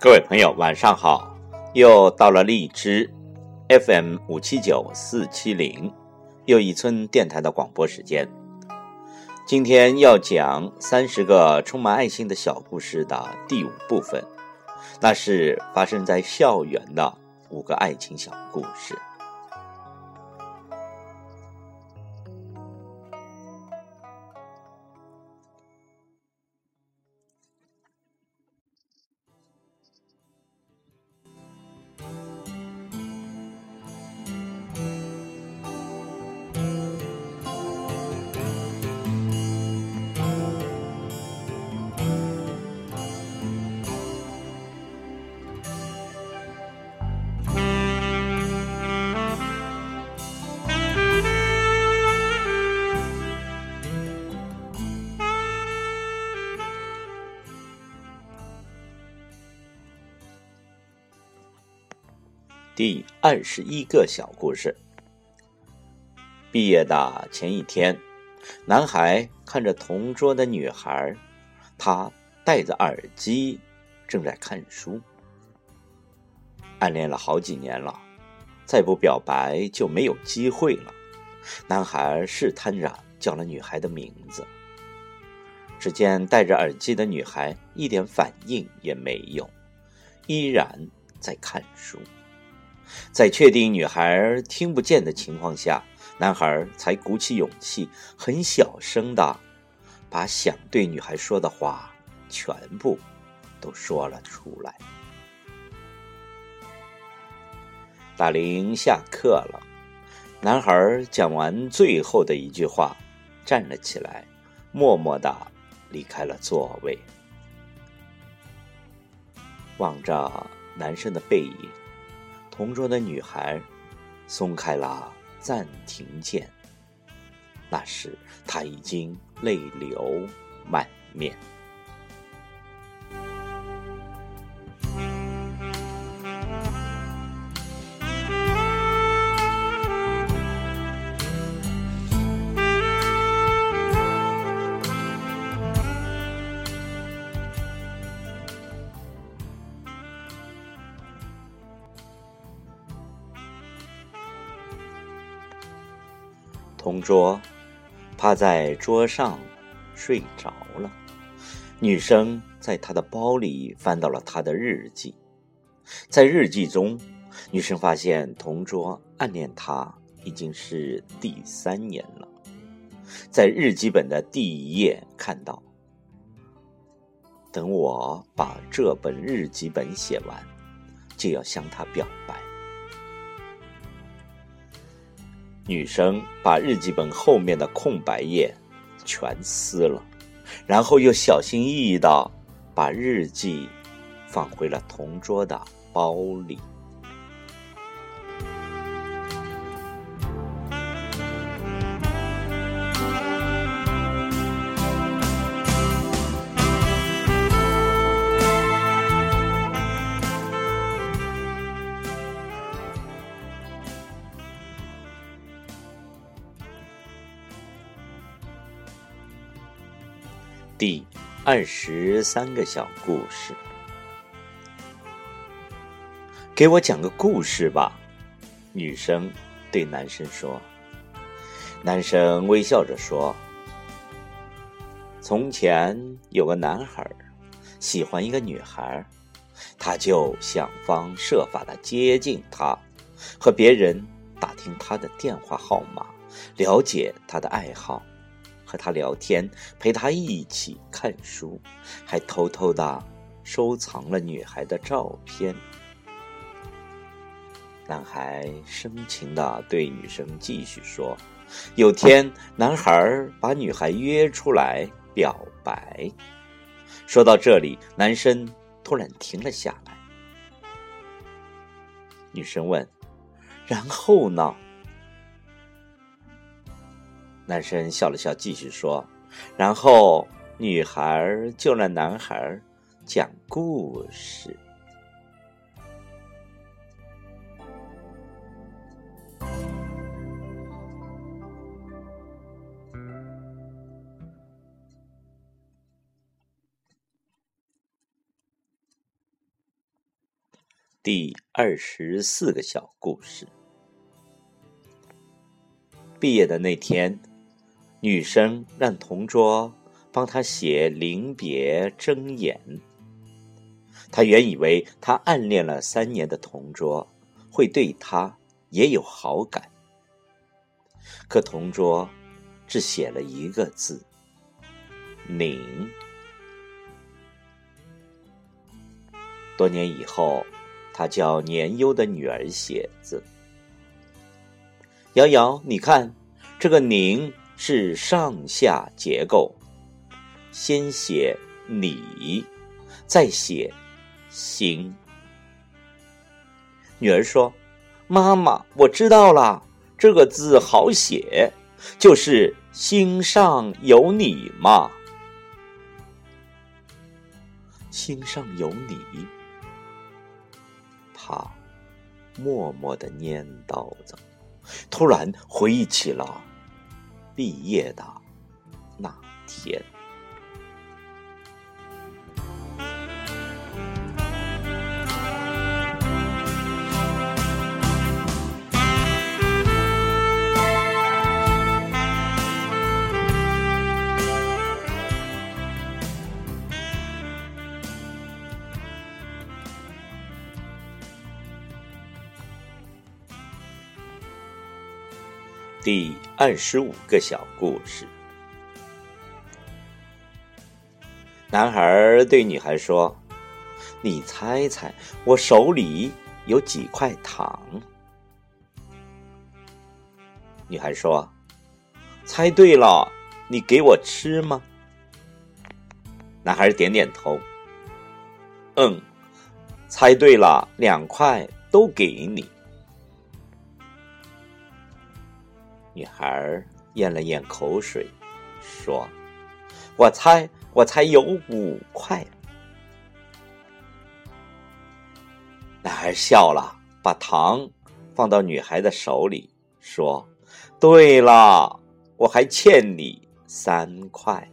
各位朋友，晚上好！又到了荔枝 FM 五七九四七零又一村电台的广播时间。今天要讲三十个充满爱心的小故事的第五部分，那是发生在校园的五个爱情小故事。第二十一个小故事。毕业的前一天，男孩看着同桌的女孩，她戴着耳机，正在看书。暗恋了好几年了，再不表白就没有机会了。男孩试探着叫了女孩的名字，只见戴着耳机的女孩一点反应也没有，依然在看书。在确定女孩听不见的情况下，男孩才鼓起勇气，很小声的把想对女孩说的话全部都说了出来。大铃下课了，男孩讲完最后的一句话，站了起来，默默的离开了座位，望着男生的背影。同桌的女孩松开了暂停键，那时她已经泪流满面。同桌趴在桌上睡着了，女生在他的包里翻到了他的日记，在日记中，女生发现同桌暗恋她已经是第三年了，在日记本的第一页看到，等我把这本日记本写完，就要向他表白。女生把日记本后面的空白页全撕了，然后又小心翼翼的把日记放回了同桌的包里。第二十三个小故事，给我讲个故事吧。女生对男生说。男生微笑着说：“从前有个男孩喜欢一个女孩，他就想方设法的接近她，和别人打听她的电话号码，了解她的爱好。”和他聊天，陪他一起看书，还偷偷的收藏了女孩的照片。男孩深情的对女生继续说：“有天，男孩把女孩约出来表白。”说到这里，男生突然停了下来。女生问：“然后呢？”男生笑了笑，继续说：“然后女孩就让男孩讲故事。”第二十四个小故事。毕业的那天，女生让同桌帮她写临别赠言。她原以为她暗恋了三年的同桌会对她也有好感，可同桌只写了一个字“宁”。多年以后，他教年幼的女儿写字。瑶瑶，你看，这个“宁”是上下结构，先写“你”，再写“心”。女儿说：“妈妈，我知道了，这个字好写，就是‘心上有你’嘛。”“心上有你。”他默默的念叨着。突然回忆起了毕业的那天。第二十五个小故事：男孩对女孩说：“你猜猜，我手里有几块糖？”女孩说：“猜对了，你给我吃吗？”男孩点点头：“嗯，猜对了，两块都给你。”女孩咽了咽口水，说：“我猜，我猜有五块。”男孩笑了，把糖放到女孩的手里，说：“对了，我还欠你三块。”